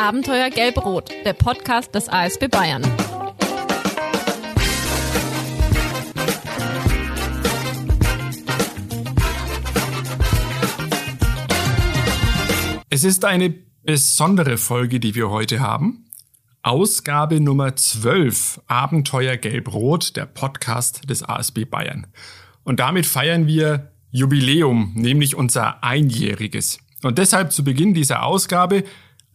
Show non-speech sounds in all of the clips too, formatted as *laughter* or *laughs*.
Abenteuer Gelb-Rot, der Podcast des ASB Bayern. Es ist eine besondere Folge, die wir heute haben. Ausgabe Nummer 12, Abenteuer Gelb-Rot, der Podcast des ASB Bayern. Und damit feiern wir Jubiläum, nämlich unser einjähriges. Und deshalb zu Beginn dieser Ausgabe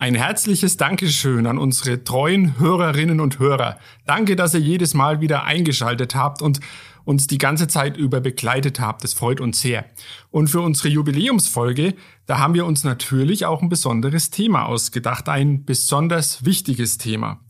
ein herzliches Dankeschön an unsere treuen Hörerinnen und Hörer. Danke, dass ihr jedes Mal wieder eingeschaltet habt und uns die ganze Zeit über begleitet habt. Das freut uns sehr. Und für unsere Jubiläumsfolge, da haben wir uns natürlich auch ein besonderes Thema ausgedacht, ein besonders wichtiges Thema.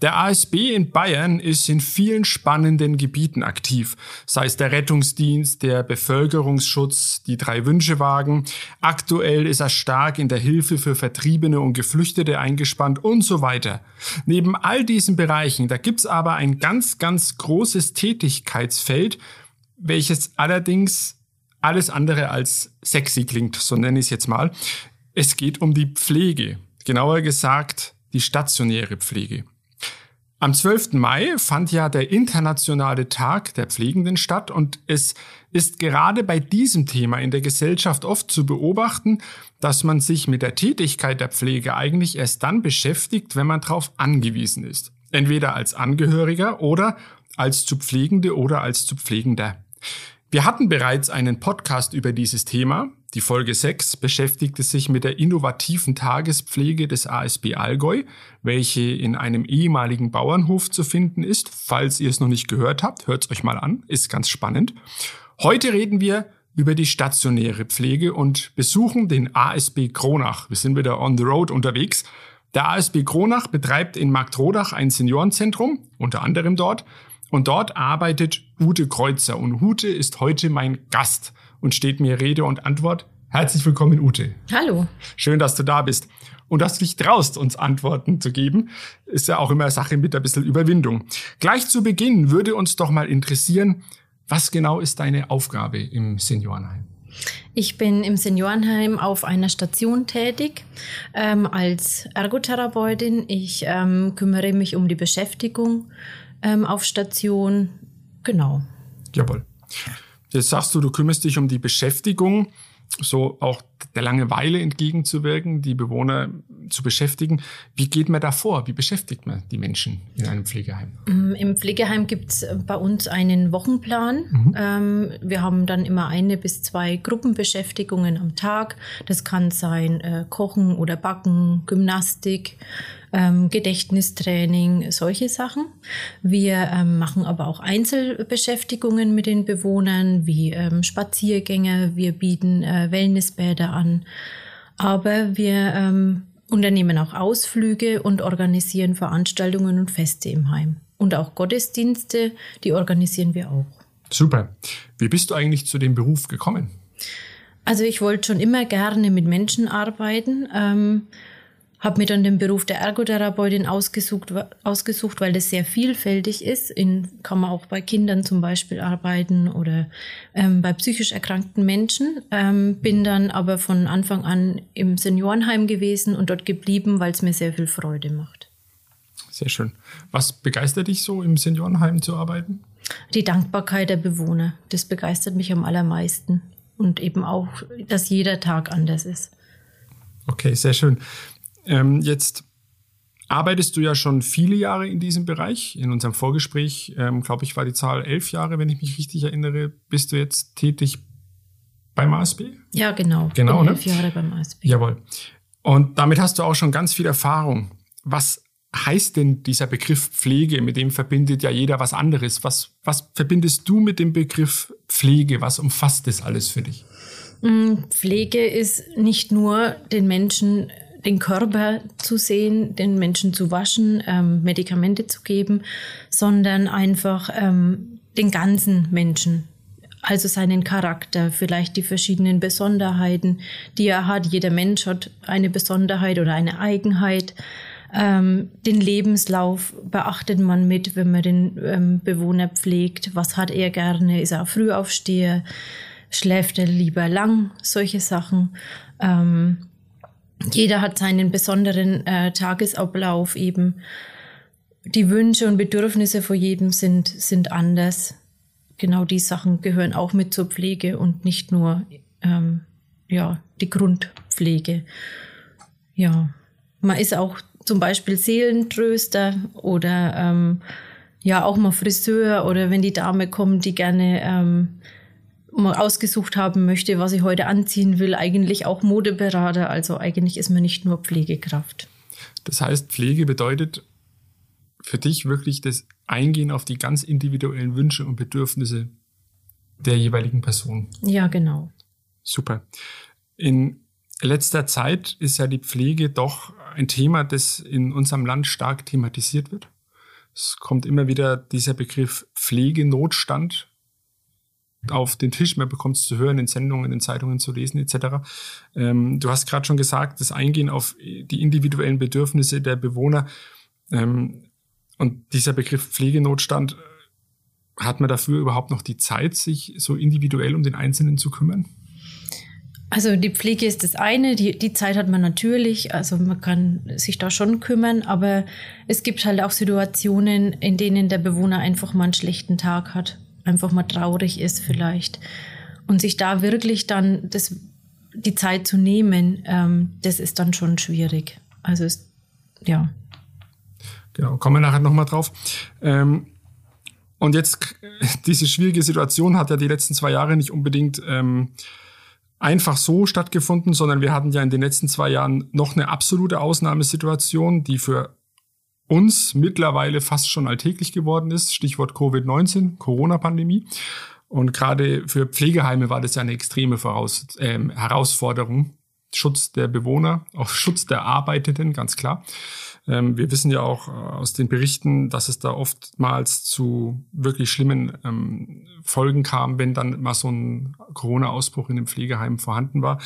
Der ASB in Bayern ist in vielen spannenden Gebieten aktiv, sei es der Rettungsdienst, der Bevölkerungsschutz, die drei Wünschewagen. Aktuell ist er stark in der Hilfe für Vertriebene und Geflüchtete eingespannt und so weiter. Neben all diesen Bereichen, da gibt's aber ein ganz, ganz großes Tätigkeitsfeld, welches allerdings alles andere als sexy klingt, so nenne ich es jetzt mal. Es geht um die Pflege, genauer gesagt die stationäre Pflege. Am 12. Mai fand ja der internationale Tag der Pflegenden statt und es ist gerade bei diesem Thema in der Gesellschaft oft zu beobachten, dass man sich mit der Tätigkeit der Pflege eigentlich erst dann beschäftigt, wenn man darauf angewiesen ist. Entweder als Angehöriger oder als zu Pflegende oder als zu Pflegender. Wir hatten bereits einen Podcast über dieses Thema. Die Folge 6 beschäftigte sich mit der innovativen Tagespflege des ASB Allgäu, welche in einem ehemaligen Bauernhof zu finden ist. Falls ihr es noch nicht gehört habt, hört es euch mal an, ist ganz spannend. Heute reden wir über die stationäre Pflege und besuchen den ASB Kronach. Wir sind wieder on the road unterwegs. Der ASB Kronach betreibt in Marktrodach ein Seniorenzentrum, unter anderem dort. Und dort arbeitet Ute Kreuzer. Und Ute ist heute mein Gast und steht mir Rede und Antwort. Herzlich willkommen, Ute. Hallo. Schön, dass du da bist. Und dass du dich traust, uns Antworten zu geben, ist ja auch immer Sache mit ein bisschen Überwindung. Gleich zu Beginn würde uns doch mal interessieren, was genau ist deine Aufgabe im Seniorenheim? Ich bin im Seniorenheim auf einer Station tätig ähm, als Ergotherapeutin. Ich ähm, kümmere mich um die Beschäftigung ähm, auf Station. Genau. Jawohl. Jetzt sagst du, du kümmerst dich um die Beschäftigung, so auch der Langeweile entgegenzuwirken, die Bewohner zu beschäftigen. Wie geht man da vor? Wie beschäftigt man die Menschen in einem Pflegeheim? Mm, Im Pflegeheim gibt es bei uns einen Wochenplan. Mhm. Ähm, wir haben dann immer eine bis zwei Gruppenbeschäftigungen am Tag. Das kann sein äh, Kochen oder Backen, Gymnastik, ähm, Gedächtnistraining, solche Sachen. Wir ähm, machen aber auch Einzelbeschäftigungen mit den Bewohnern, wie ähm, Spaziergänge. Wir bieten äh, Wellnessbäder an. Aber wir ähm, unternehmen auch Ausflüge und organisieren Veranstaltungen und Feste im Heim. Und auch Gottesdienste, die organisieren wir auch. Super. Wie bist du eigentlich zu dem Beruf gekommen? Also ich wollte schon immer gerne mit Menschen arbeiten. Ähm, habe mir dann den Beruf der Ergotherapeutin ausgesucht, ausgesucht, weil das sehr vielfältig ist. In, kann man auch bei Kindern zum Beispiel arbeiten oder ähm, bei psychisch erkrankten Menschen. Ähm, bin dann aber von Anfang an im Seniorenheim gewesen und dort geblieben, weil es mir sehr viel Freude macht. Sehr schön. Was begeistert dich so, im Seniorenheim zu arbeiten? Die Dankbarkeit der Bewohner. Das begeistert mich am allermeisten. Und eben auch, dass jeder Tag anders ist. Okay, sehr schön. Ähm, jetzt arbeitest du ja schon viele Jahre in diesem Bereich. In unserem Vorgespräch, ähm, glaube ich, war die Zahl elf Jahre, wenn ich mich richtig erinnere. Bist du jetzt tätig beim ASB? Ja, genau. Genau, ne? elf Jahre beim ASB. Jawohl. Und damit hast du auch schon ganz viel Erfahrung. Was heißt denn dieser Begriff Pflege? Mit dem verbindet ja jeder was anderes. Was, was verbindest du mit dem Begriff Pflege? Was umfasst das alles für dich? Mm, Pflege ist nicht nur den Menschen den Körper zu sehen, den Menschen zu waschen, ähm, Medikamente zu geben, sondern einfach ähm, den ganzen Menschen. Also seinen Charakter, vielleicht die verschiedenen Besonderheiten, die er hat. Jeder Mensch hat eine Besonderheit oder eine Eigenheit. Ähm, den Lebenslauf beachtet man mit, wenn man den ähm, Bewohner pflegt. Was hat er gerne? Ist er Frühaufsteher? Schläft er lieber lang? Solche Sachen. Ähm, jeder hat seinen besonderen äh, Tagesablauf eben. Die Wünsche und Bedürfnisse von jedem sind, sind anders. Genau die Sachen gehören auch mit zur Pflege und nicht nur ähm, ja, die Grundpflege. Ja, man ist auch zum Beispiel Seelentröster oder ähm, ja auch mal Friseur oder wenn die Dame kommt, die gerne ähm, ausgesucht haben möchte, was ich heute anziehen will, eigentlich auch Modeberater. Also eigentlich ist man nicht nur Pflegekraft. Das heißt, Pflege bedeutet für dich wirklich das Eingehen auf die ganz individuellen Wünsche und Bedürfnisse der jeweiligen Person. Ja, genau. Super. In letzter Zeit ist ja die Pflege doch ein Thema, das in unserem Land stark thematisiert wird. Es kommt immer wieder dieser Begriff Pflegenotstand auf den Tisch, man bekommt es zu hören, in Sendungen, in Zeitungen zu lesen etc. Ähm, du hast gerade schon gesagt, das Eingehen auf die individuellen Bedürfnisse der Bewohner ähm, und dieser Begriff Pflegenotstand, hat man dafür überhaupt noch die Zeit, sich so individuell um den Einzelnen zu kümmern? Also die Pflege ist das eine, die, die Zeit hat man natürlich, also man kann sich da schon kümmern, aber es gibt halt auch Situationen, in denen der Bewohner einfach mal einen schlechten Tag hat einfach mal traurig ist vielleicht. Und sich da wirklich dann das, die Zeit zu nehmen, ähm, das ist dann schon schwierig. Also es, ja. Genau, kommen wir nachher nochmal drauf. Ähm, und jetzt, *laughs* diese schwierige Situation hat ja die letzten zwei Jahre nicht unbedingt ähm, einfach so stattgefunden, sondern wir hatten ja in den letzten zwei Jahren noch eine absolute Ausnahmesituation, die für uns mittlerweile fast schon alltäglich geworden ist. Stichwort Covid-19, Corona-Pandemie. Und gerade für Pflegeheime war das ja eine extreme Voraus äh, Herausforderung. Schutz der Bewohner, *laughs* auch Schutz der Arbeitenden, ganz klar. Ähm, wir wissen ja auch äh, aus den Berichten, dass es da oftmals zu wirklich schlimmen ähm, Folgen kam, wenn dann mal so ein Corona-Ausbruch in dem Pflegeheim vorhanden war.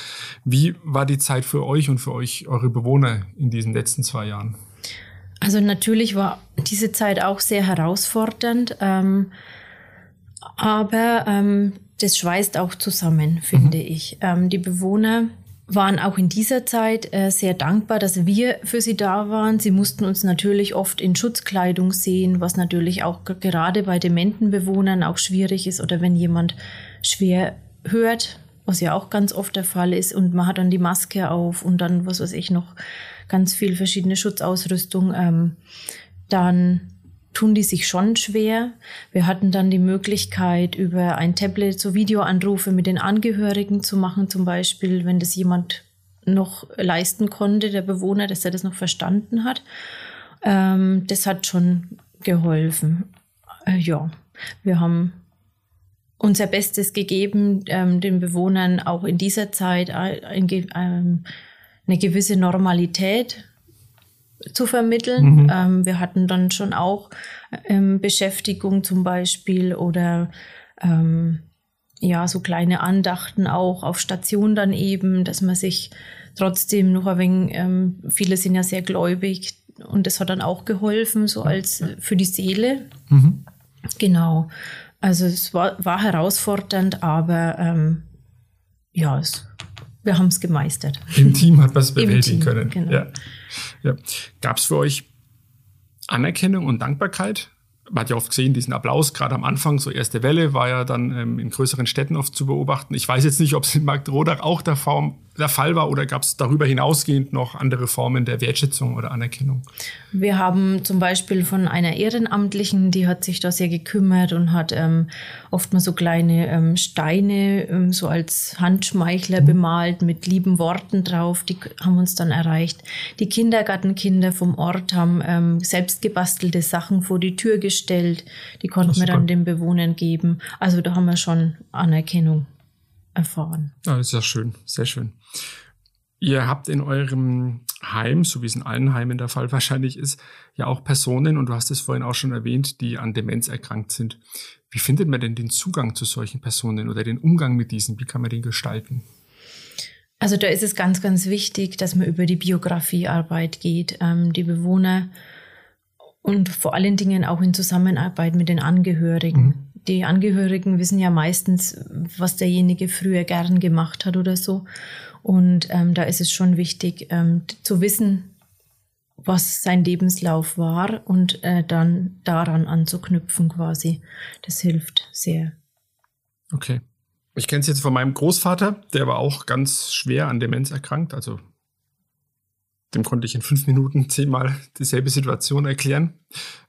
Wie war die Zeit für euch und für euch, eure Bewohner in diesen letzten zwei Jahren? Also natürlich war diese Zeit auch sehr herausfordernd, ähm, aber ähm, das schweißt auch zusammen, finde mhm. ich. Ähm, die Bewohner waren auch in dieser Zeit äh, sehr dankbar, dass wir für sie da waren. Sie mussten uns natürlich oft in Schutzkleidung sehen, was natürlich auch gerade bei dementen Bewohnern auch schwierig ist oder wenn jemand schwer hört, was ja auch ganz oft der Fall ist und man hat dann die Maske auf und dann was weiß ich noch ganz viel verschiedene Schutzausrüstung, ähm, dann tun die sich schon schwer. Wir hatten dann die Möglichkeit, über ein Tablet so Videoanrufe mit den Angehörigen zu machen, zum Beispiel, wenn das jemand noch leisten konnte, der Bewohner, dass er das noch verstanden hat. Ähm, das hat schon geholfen. Äh, ja, wir haben unser Bestes gegeben, ähm, den Bewohnern auch in dieser Zeit ein, ein, eine gewisse Normalität zu vermitteln. Mhm. Ähm, wir hatten dann schon auch ähm, Beschäftigung zum Beispiel oder ähm, ja, so kleine Andachten auch auf Station dann eben, dass man sich trotzdem noch ein wenig, ähm, viele sind ja sehr gläubig und das hat dann auch geholfen, so als für die Seele. Mhm. Genau. Also es war, war herausfordernd, aber ähm, ja, es wir haben es gemeistert. Im Team hat man es bewältigen können. Genau. Ja. Ja. Gab es für euch Anerkennung und Dankbarkeit man hat ja oft gesehen, diesen Applaus, gerade am Anfang, so erste Welle, war ja dann ähm, in größeren Städten oft zu beobachten. Ich weiß jetzt nicht, ob es in Marktrodach auch der, Form, der Fall war oder gab es darüber hinausgehend noch andere Formen der Wertschätzung oder Anerkennung? Wir haben zum Beispiel von einer Ehrenamtlichen, die hat sich da sehr gekümmert und hat ähm, oft mal so kleine ähm, Steine ähm, so als Handschmeichler mhm. bemalt mit lieben Worten drauf. Die haben uns dann erreicht. Die Kindergartenkinder vom Ort haben ähm, selbst gebastelte Sachen vor die Tür gestellt gestellt. Die konnten wir dann den Bewohnern geben. Also da haben wir schon Anerkennung erfahren. Ja, das ist ja schön, sehr schön. Ihr habt in eurem Heim, so wie es in allen Heimen der Fall *laughs* wahrscheinlich ist, ja auch Personen, und du hast es vorhin auch schon erwähnt, die an Demenz erkrankt sind. Wie findet man denn den Zugang zu solchen Personen oder den Umgang mit diesen? Wie kann man den gestalten? Also da ist es ganz, ganz wichtig, dass man über die Biografiearbeit geht. Ähm, die Bewohner und vor allen Dingen auch in Zusammenarbeit mit den Angehörigen. Mhm. Die Angehörigen wissen ja meistens, was derjenige früher gern gemacht hat oder so. Und ähm, da ist es schon wichtig ähm, zu wissen, was sein Lebenslauf war und äh, dann daran anzuknüpfen quasi. Das hilft sehr. Okay. Ich kenne es jetzt von meinem Großvater, der war auch ganz schwer an Demenz erkrankt. Also dem konnte ich in fünf Minuten zehnmal dieselbe Situation erklären.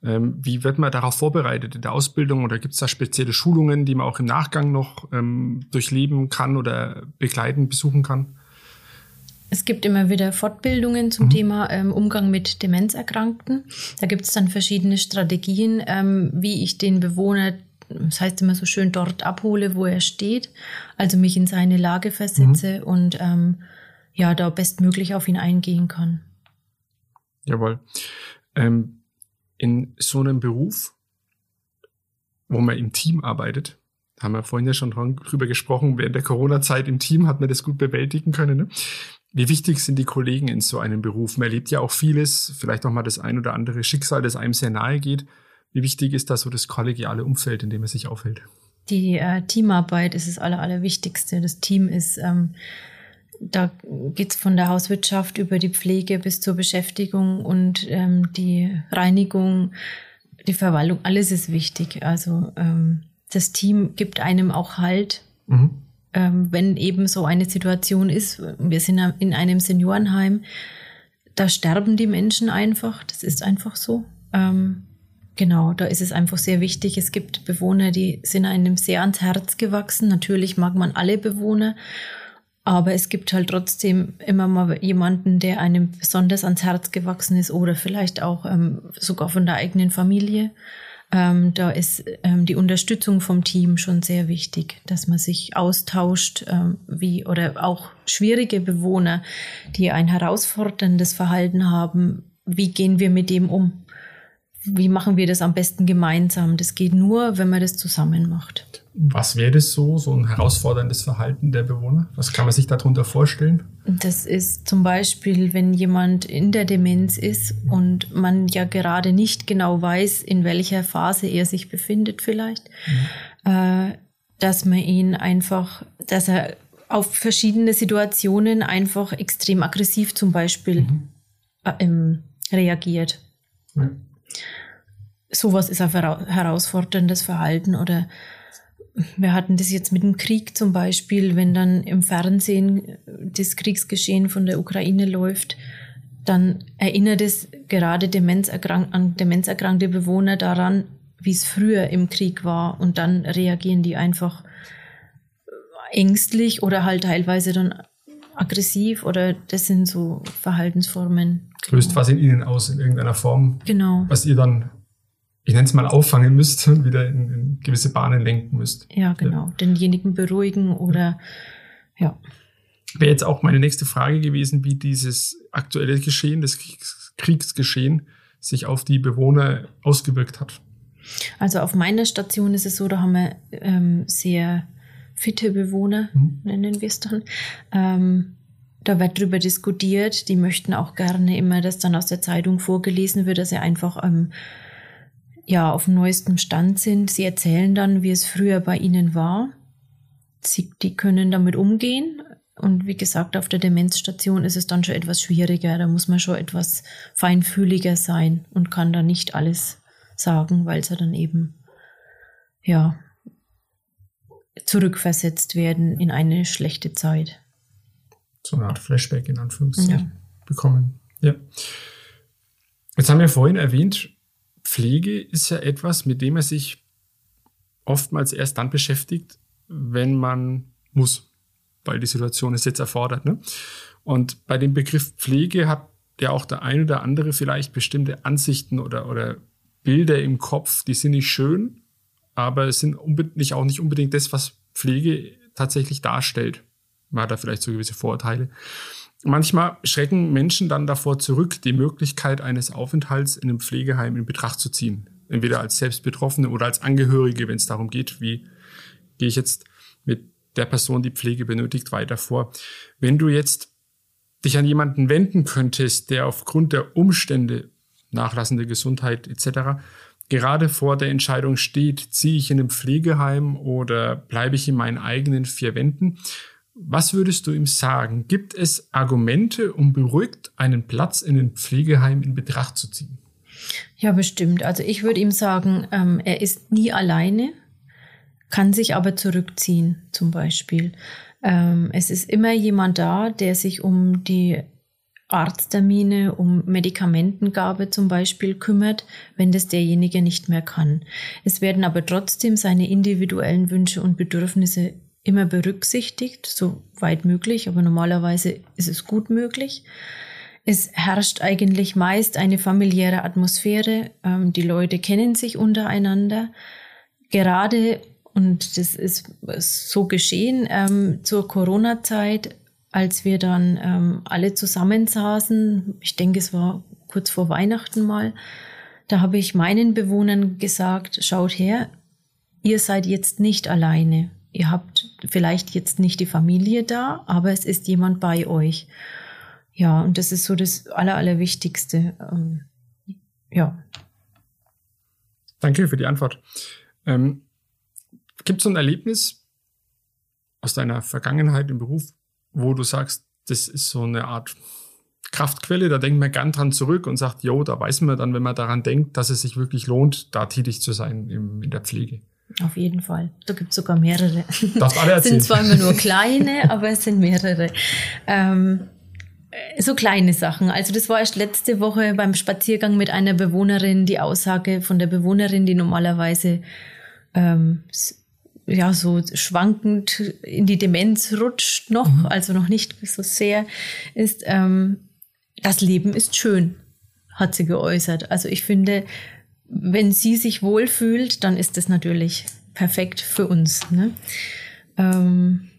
Ähm, wie wird man darauf vorbereitet in der Ausbildung oder gibt es da spezielle Schulungen, die man auch im Nachgang noch ähm, durchleben kann oder begleiten, besuchen kann? Es gibt immer wieder Fortbildungen zum mhm. Thema ähm, Umgang mit Demenzerkrankten. Da gibt es dann verschiedene Strategien, ähm, wie ich den Bewohner, das heißt immer so schön, dort abhole, wo er steht. Also mich in seine Lage versetze mhm. und ähm, ja, da bestmöglich auf ihn eingehen kann. Jawohl. Ähm, in so einem Beruf, wo man im Team arbeitet, haben wir vorhin ja schon drüber gesprochen, während der Corona-Zeit im Team hat man das gut bewältigen können. Ne? Wie wichtig sind die Kollegen in so einem Beruf? Man erlebt ja auch vieles, vielleicht auch mal das ein oder andere Schicksal, das einem sehr nahe geht. Wie wichtig ist da so das kollegiale Umfeld, in dem man sich aufhält? Die äh, Teamarbeit ist das Aller, Allerwichtigste. Das Team ist ähm, da geht's von der Hauswirtschaft über die Pflege bis zur Beschäftigung und ähm, die Reinigung, die Verwaltung, alles ist wichtig. Also ähm, das Team gibt einem auch Halt, mhm. ähm, wenn eben so eine Situation ist. Wir sind in einem Seniorenheim, da sterben die Menschen einfach, das ist einfach so. Ähm, genau, da ist es einfach sehr wichtig. Es gibt Bewohner, die sind einem sehr ans Herz gewachsen. Natürlich mag man alle Bewohner aber es gibt halt trotzdem immer mal jemanden, der einem besonders ans Herz gewachsen ist oder vielleicht auch ähm, sogar von der eigenen Familie. Ähm, da ist ähm, die Unterstützung vom Team schon sehr wichtig, dass man sich austauscht, ähm, wie oder auch schwierige Bewohner, die ein herausforderndes Verhalten haben. Wie gehen wir mit dem um? Wie machen wir das am besten gemeinsam? Das geht nur, wenn man das zusammen macht. Was wäre das so, so ein herausforderndes Verhalten der Bewohner? Was kann man sich darunter vorstellen? Das ist zum Beispiel, wenn jemand in der Demenz ist und man ja gerade nicht genau weiß, in welcher Phase er sich befindet vielleicht, mhm. äh, dass man ihn einfach, dass er auf verschiedene Situationen einfach extrem aggressiv zum Beispiel mhm. äh, ähm, reagiert. Ja. Sowas ist ein herausforderndes Verhalten oder wir hatten das jetzt mit dem Krieg zum Beispiel, wenn dann im Fernsehen das Kriegsgeschehen von der Ukraine läuft, dann erinnert es gerade Demenzerkrank an demenzerkrankte Bewohner daran, wie es früher im Krieg war. Und dann reagieren die einfach ängstlich oder halt teilweise dann aggressiv oder das sind so Verhaltensformen. Löst was in ihnen aus in irgendeiner Form. Genau. Was ihr dann ich nenne es mal, auffangen müsst und wieder in, in gewisse Bahnen lenken müsst. Ja, genau. Ja. Denjenigen beruhigen oder ja. Wäre jetzt auch meine nächste Frage gewesen, wie dieses aktuelle Geschehen, das Kriegs Kriegsgeschehen, sich auf die Bewohner ausgewirkt hat. Also auf meiner Station ist es so, da haben wir ähm, sehr fitte Bewohner, mhm. nennen wir es dann. Ähm, da wird drüber diskutiert. Die möchten auch gerne immer, dass dann aus der Zeitung vorgelesen wird, dass sie einfach ähm, ja auf dem neuesten Stand sind. Sie erzählen dann, wie es früher bei ihnen war. Sie, die können damit umgehen. Und wie gesagt, auf der Demenzstation ist es dann schon etwas schwieriger. Da muss man schon etwas feinfühliger sein und kann da nicht alles sagen, weil sie dann eben, ja, zurückversetzt werden in eine schlechte Zeit. So eine Art Flashback in Anführungszeichen ja. bekommen. Ja. Jetzt haben wir vorhin erwähnt, Pflege ist ja etwas, mit dem er sich oftmals erst dann beschäftigt, wenn man muss, weil die Situation es jetzt erfordert. Ne? Und bei dem Begriff Pflege hat ja auch der ein oder andere vielleicht bestimmte Ansichten oder, oder Bilder im Kopf, die sind nicht schön, aber es sind nicht, auch nicht unbedingt das, was Pflege tatsächlich darstellt. Man hat da vielleicht so gewisse Vorurteile. Manchmal schrecken Menschen dann davor zurück, die Möglichkeit eines Aufenthalts in einem Pflegeheim in Betracht zu ziehen. Entweder als Selbstbetroffene oder als Angehörige, wenn es darum geht, wie gehe ich jetzt mit der Person, die Pflege benötigt, weiter vor. Wenn du jetzt dich an jemanden wenden könntest, der aufgrund der Umstände, nachlassende Gesundheit etc., gerade vor der Entscheidung steht, ziehe ich in einem Pflegeheim oder bleibe ich in meinen eigenen vier Wänden, Was würdest du ihm sagen? Gibt es Argumente, um beruhigt einen Platz in den Pflegeheim in Betracht zu ziehen? Ja, bestimmt. Also ich würde ihm sagen, ähm, er ist nie alleine, kann sich aber zurückziehen zum Beispiel. Ähm, es ist immer jemand da, der sich um die Arzttermine, um Medikamentengabe zum Beispiel kümmert, wenn das derjenige nicht mehr kann. Es werden aber trotzdem seine individuellen Wünsche und Bedürfnisse immer berücksichtigt, so weit möglich, aber normalerweise ist es gut möglich. Es herrscht eigentlich meist eine familiäre Atmosphäre. Ähm, die Leute kennen sich untereinander. Gerade, und das ist so geschehen, ähm, zur Corona-Zeit, als wir dann ähm, alle zusammensaßen, ich denke, es war kurz vor Weihnachten mal, da habe ich meinen Bewohnern gesagt, schaut her, ihr seid jetzt nicht alleine. Ihr habt vielleicht jetzt nicht die Familie da, aber es ist jemand bei euch. Ja, und das ist so das Aller, Allerwichtigste. Ähm, ja. Danke für die Antwort. Ähm, Gibt es so ein Erlebnis aus deiner Vergangenheit im Beruf, wo du sagst, das ist so eine Art Kraftquelle, da denkt man gern dran zurück und sagt, jo, da weiß man dann, wenn man daran denkt, dass es sich wirklich lohnt, da tätig zu sein im, in der Pflege. Auf jeden Fall. Da gibt es sogar mehrere. Darfst alle erzählen. Sind zwar immer nur kleine, *laughs* aber es sind mehrere. Ähm, so kleine Sachen. Also das war erst letzte Woche beim Spaziergang mit einer Bewohnerin, die Aussage von der Bewohnerin, die normalerweise ähm, ja so schwankend in die Demenz rutscht noch, mhm. also noch nicht so sehr, ist, ähm, das Leben ist schön, hat sie geäußert. Also ich finde, wenn sie sich wohlfühlt, dann ist das natürlich perfekt für uns. Ne? Ähm,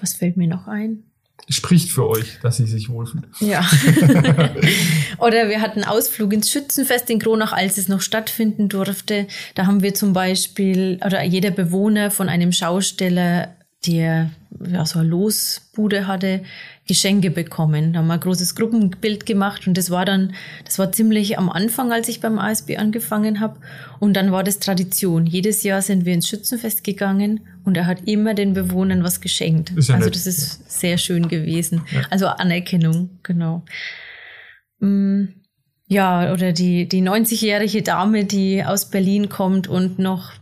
was fällt mir noch ein? Spricht für euch, dass sie sich wohlfühlt. Ja. *laughs* Oder wir hatten Ausflug ins Schützenfest in Kronach, als es noch stattfinden durfte. Da haben wir zum Beispiel, oder jeder Bewohner von einem Schausteller, der ja, so eine Losbude hatte, Geschenke bekommen. Da haben wir ein großes Gruppenbild gemacht und das war dann, das war ziemlich am Anfang, als ich beim ASB angefangen habe. Und dann war das Tradition. Jedes Jahr sind wir ins Schützenfest gegangen und er hat immer den Bewohnern was geschenkt. Ja also das ist ja. sehr schön gewesen. Ja. Also Anerkennung, genau. Mm, ja, oder die, die 90-jährige Dame, die aus Berlin kommt und noch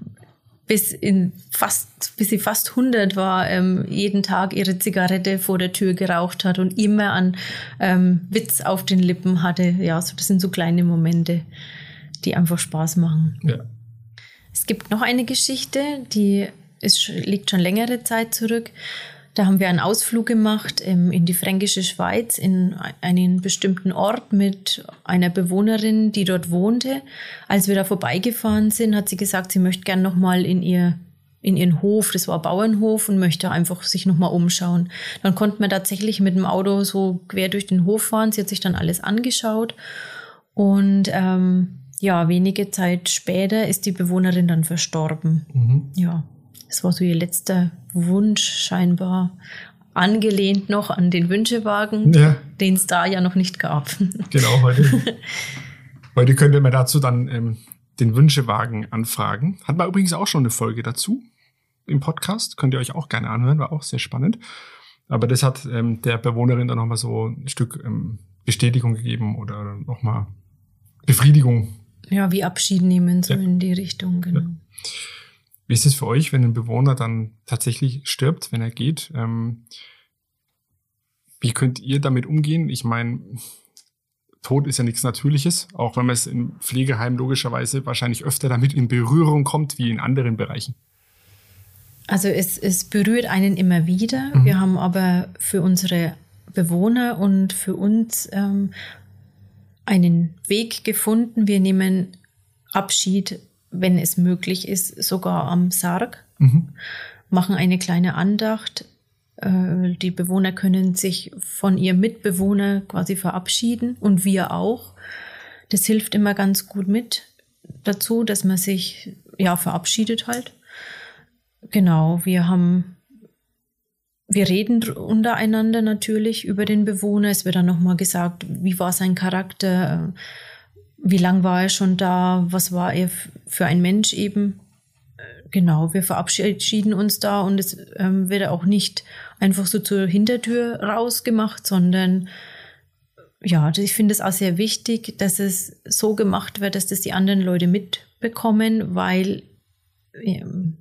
bis in fast, bis sie fast 100 war, ähm, jeden Tag ihre Zigarette vor der Tür geraucht hat und immer an ähm, Witz auf den Lippen hatte. Ja, so, das sind so kleine Momente, die einfach Spaß machen. Ja. Es gibt noch eine Geschichte, die ist, liegt schon längere Zeit zurück. Da haben wir einen Ausflug gemacht ähm, in die fränkische Schweiz, in einen bestimmten Ort mit einer Bewohnerin, die dort wohnte. Als wir da vorbeigefahren sind, hat sie gesagt, sie möchte gern nochmal in ihr in ihren Hof, das war Bauernhof und möchte einfach sich nochmal umschauen. Dann konnte man tatsächlich mit dem Auto so quer durch den Hof fahren. Sie hat sich dann alles angeschaut und ähm, ja, wenige Zeit später ist die Bewohnerin dann verstorben. Mhm. Ja, das war so ihr letzter Wunsch scheinbar, angelehnt noch an den Wünschewagen, ja. den es da ja noch nicht gab. *laughs* Genau, heute, heute könnte man dazu dann ähm, den Wünschewagen anfragen. Hat man übrigens auch schon eine Folge dazu im Podcast. Könnt ihr euch auch gerne anhören, war auch sehr spannend. Aber das hat ähm, der Bewohnerin dann nochmal so ein Stück ähm, Bestätigung gegeben oder nochmal Befriedigung. Ja, wie Abschied nehmen, so ja. in die Richtung, genau. Ja. Wie ist es für euch, wenn ein Bewohner dann tatsächlich stirbt, wenn er geht? Ähm, wie könnt ihr damit umgehen? Ich meine, Tod ist ja nichts Natürliches, auch wenn man es im Pflegeheim logischerweise wahrscheinlich öfter damit in Berührung kommt wie in anderen Bereichen. Also es, es berührt einen immer wieder. Mhm. Wir haben aber für unsere Bewohner und für uns ähm, einen Weg gefunden. Wir nehmen Abschied wenn es möglich ist, sogar am Sarg, mhm. machen eine kleine Andacht. Äh, die Bewohner können sich von ihrem Mitbewohner quasi verabschieden und wir auch. Das hilft immer ganz gut mit dazu, dass man sich ja verabschiedet halt. Genau, wir haben wir reden untereinander natürlich über den Bewohner. Es wird dann nochmal gesagt, wie war sein Charakter, wie lang war er schon da? Was war er für ein Mensch eben? genau, wir verabschieden uns da und es ähm, wird auch nicht einfach so zur Hintertür rausgemacht, sondern ja, ich finde es auch sehr wichtig, dass es so gemacht wird, dass das die anderen Leute mitbekommen, weil ähm,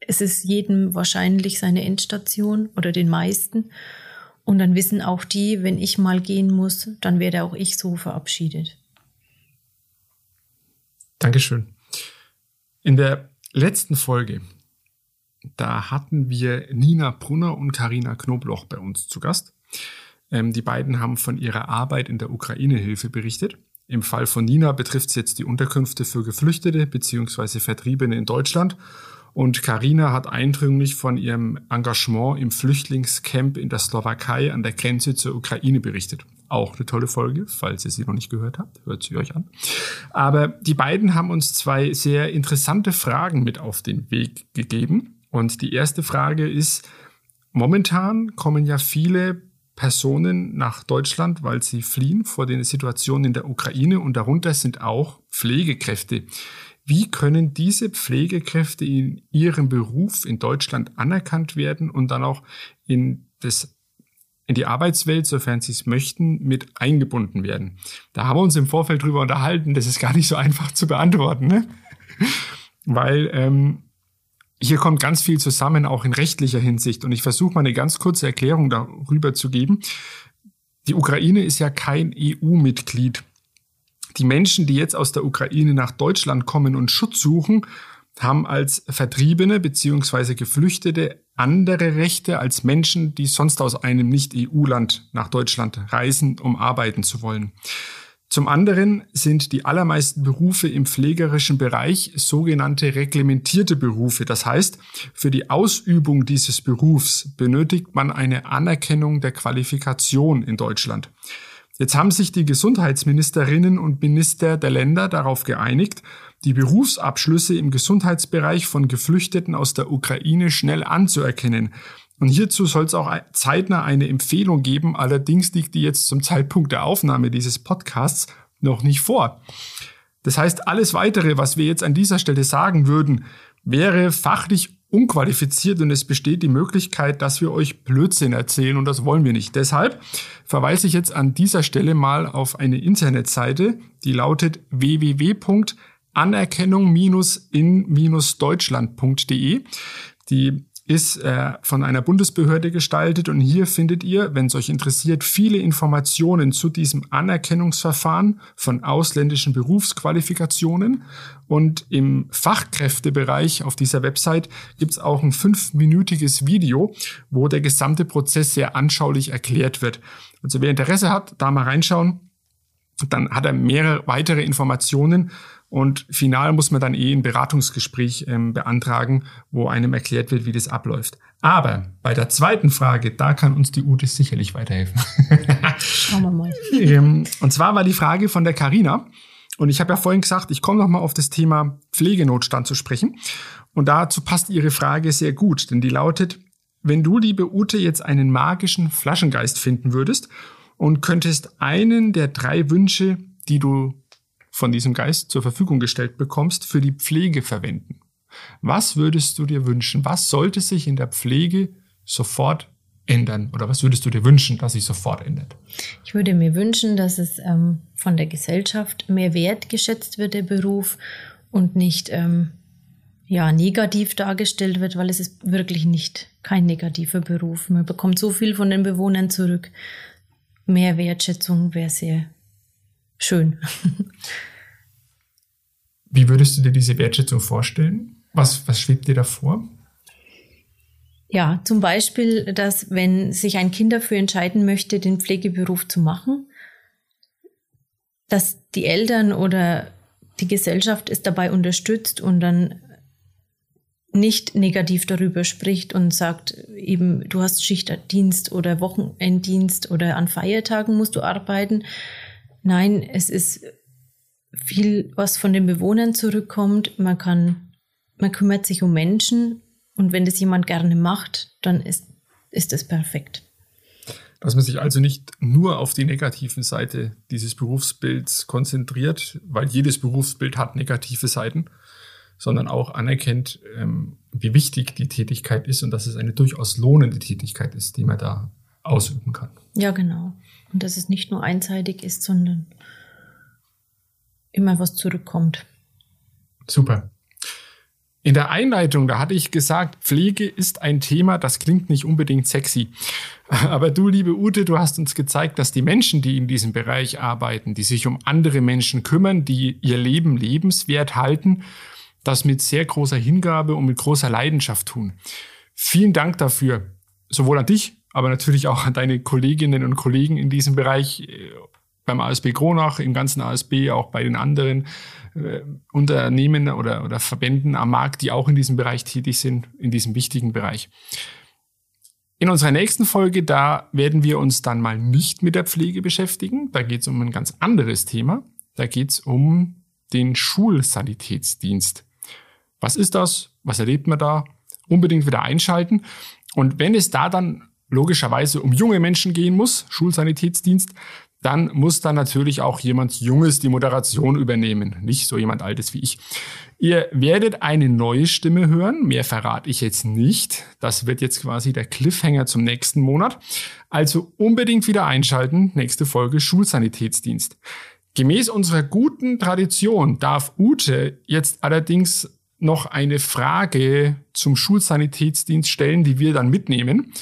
es ist jedem wahrscheinlich seine Endstation oder den meisten. Und dann wissen auch die, wenn ich mal gehen muss, dann werde auch ich so verabschiedet. Dankeschön. In der letzten Folge, da hatten wir Nina Brunner und Karina Knobloch bei uns zu Gast. Ähm, die beiden haben von ihrer Arbeit in der Ukraine-Hilfe berichtet. Im Fall von Nina betrifft es jetzt die Unterkünfte für Geflüchtete bzw. Vertriebene in Deutschland. Und Karina hat eindringlich von ihrem Engagement im Flüchtlingscamp in der Slowakei an der Grenze zur Ukraine berichtet. Auch eine tolle Folge, falls ihr sie noch nicht gehört habt, hört sie euch an. Aber die beiden haben uns zwei sehr interessante Fragen mit auf den Weg gegeben. Und die erste Frage ist, momentan kommen ja viele Personen nach Deutschland, weil sie fliehen vor den Situationen in der Ukraine und darunter sind auch Pflegekräfte. Wie können diese Pflegekräfte in ihrem Beruf in Deutschland anerkannt werden und dann auch in das in die Arbeitswelt, sofern sie es möchten, mit eingebunden werden. Da haben wir uns im Vorfeld drüber unterhalten. Das ist gar nicht so einfach zu beantworten, ne? weil ähm, hier kommt ganz viel zusammen, auch in rechtlicher Hinsicht. Und ich versuche mal eine ganz kurze Erklärung darüber zu geben. Die Ukraine ist ja kein EU-Mitglied. Die Menschen, die jetzt aus der Ukraine nach Deutschland kommen und Schutz suchen, haben als Vertriebene beziehungsweise Geflüchtete andere Rechte als Menschen, die sonst aus einem Nicht-EU-Land nach Deutschland reisen, um arbeiten zu wollen. Zum anderen sind die allermeisten Berufe im pflegerischen Bereich sogenannte reglementierte Berufe. Das heißt, für die Ausübung dieses Berufs benötigt man eine Anerkennung der Qualifikation in Deutschland. Jetzt haben sich die Gesundheitsministerinnen und Minister der Länder darauf geeinigt, die Berufsabschlüsse im Gesundheitsbereich von Geflüchteten aus der Ukraine schnell anzuerkennen. Und hierzu soll es auch zeitnah eine Empfehlung geben. Allerdings liegt die jetzt zum Zeitpunkt der Aufnahme dieses Podcasts noch nicht vor. Das heißt, alles weitere, was wir jetzt an dieser Stelle sagen würden, wäre fachlich unqualifiziert und es besteht die Möglichkeit, dass wir euch Blödsinn erzählen und das wollen wir nicht. Deshalb verweise ich jetzt an dieser Stelle mal auf eine Internetseite, die lautet www anerkennung-in-deutschland.de. Die ist äh, von einer Bundesbehörde gestaltet und hier findet ihr, wenn es euch interessiert, viele Informationen zu diesem Anerkennungsverfahren von ausländischen Berufsqualifikationen. Und im Fachkräftebereich auf dieser Website gibt es auch ein fünfminütiges Video, wo der gesamte Prozess sehr anschaulich erklärt wird. Also wer Interesse hat, da mal reinschauen. Dann hat er mehrere weitere Informationen und final muss man dann eh ein Beratungsgespräch ähm, beantragen, wo einem erklärt wird, wie das abläuft. Aber bei der zweiten Frage, da kann uns die Ute sicherlich weiterhelfen. Schauen wir mal. *laughs* ähm, und zwar war die Frage von der Karina. Und ich habe ja vorhin gesagt, ich komme nochmal auf das Thema Pflegenotstand zu sprechen. Und dazu passt Ihre Frage sehr gut, denn die lautet, wenn du, liebe Ute, jetzt einen magischen Flaschengeist finden würdest und könntest einen der drei Wünsche, die du von diesem Geist zur Verfügung gestellt bekommst, für die Pflege verwenden. Was würdest du dir wünschen? Was sollte sich in der Pflege sofort ändern? Oder was würdest du dir wünschen, dass sich sofort ändert? Ich würde mir wünschen, dass es ähm, von der Gesellschaft mehr wertgeschätzt wird, der Beruf, und nicht ähm, ja, negativ dargestellt wird, weil es ist wirklich nicht kein negativer Beruf. Man bekommt so viel von den Bewohnern zurück. Mehr Wertschätzung wäre sehr schön. Wie würdest du dir diese Wertschätzung vorstellen? Was, was schwebt dir da vor? Ja, zum Beispiel, dass wenn sich ein Kind dafür entscheiden möchte, den Pflegeberuf zu machen, dass die Eltern oder die Gesellschaft es dabei unterstützt und dann nicht negativ darüber spricht und sagt, eben, du hast Schichtdienst oder Wochenenddienst oder an Feiertagen musst du arbeiten, Nein, es ist viel, was von den Bewohnern zurückkommt. Man kann, man kümmert sich um Menschen und wenn das jemand gerne macht, dann ist, ist das perfekt. Dass man sich also nicht nur auf die negativen Seite dieses Berufsbilds konzentriert, weil jedes Berufsbild hat negative Seiten, sondern auch anerkennt, ähm, wie wichtig die Tätigkeit ist und dass es eine durchaus lohnende Tätigkeit ist, die man da ausüben kann. Ja, genau. Und dass es nicht nur einseitig ist, sondern immer was zurückkommt. Super. In der Einleitung, da hatte ich gesagt, Pflege ist ein Thema, das klingt nicht unbedingt sexy. *laughs* Aber du, liebe Ute, du hast uns gezeigt, dass die Menschen, die in diesem Bereich arbeiten, die sich um andere Menschen kümmern, die ihr Leben lebenswert halten, das mit sehr großer Hingabe und mit großer Leidenschaft tun. Vielen Dank dafür, sowohl an dich, aber natürlich auch an deine Kolleginnen und Kollegen in diesem Bereich, äh, beim ASB Kronach, im ganzen ASB, auch bei den anderen äh, Unternehmen oder, oder Verbänden am Markt, die auch in diesem Bereich tätig sind, in diesem wichtigen Bereich. In unserer nächsten Folge, da werden wir uns dann mal nicht mit der Pflege beschäftigen. Da geht es um ein ganz anderes Thema. Da geht es um den Schulsanitätsdienst. Was ist das? Was erlebt man da? Unbedingt wieder einschalten. Und wenn es da dann logischerweise um junge Menschen gehen muss, Schulsanitätsdienst, dann muss da natürlich auch jemand Junges die Moderation übernehmen, nicht so jemand Altes wie ich. Ihr werdet eine neue Stimme hören, mehr verrate ich jetzt nicht. Das wird jetzt quasi der Cliffhanger zum nächsten Monat. Also unbedingt wieder einschalten, nächste Folge Schulsanitätsdienst. Gemäß unserer guten Tradition darf Ute jetzt allerdings noch eine Frage zum Schulsanitätsdienst stellen, die wir dann mitnehmen,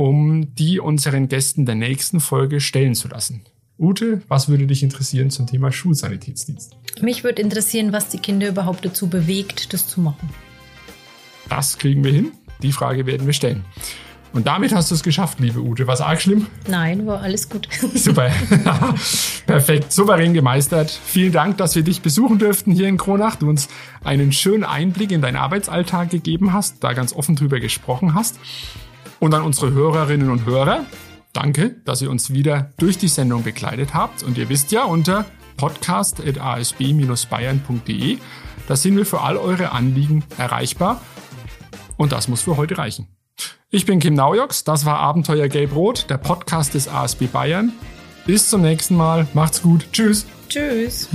um die unseren Gästen der nächsten Folge stellen zu lassen. Ute, was würde dich interessieren zum Thema Schulsanitätsdienst? Mich würde interessieren, was die Kinder überhaupt dazu bewegt, das zu machen. Das kriegen wir hin. Die Frage werden wir stellen. Und damit hast du es geschafft, liebe Ute. War es arg schlimm? Nein, war alles gut. *laughs* Super. *laughs* Perfekt. Souverän gemeistert. Vielen Dank, dass wir dich besuchen dürften hier in Kronach. Du uns einen schönen Einblick in deinen Arbeitsalltag gegeben hast, da ganz offen drüber gesprochen hast. Und an unsere Hörerinnen und Hörer. Danke, dass ihr uns wieder durch die Sendung begleitet habt. Und ihr wisst ja, unter podcast.asb-bayern.de, da sind wir für all eure Anliegen erreichbar. Und das muss für heute reichen. Ich bin Kim Naujoks, das war Abenteuer Gelb-Rot, der Podcast des ASB Bayern. Bis zum nächsten Mal, macht's gut, tschüss. Tschüss.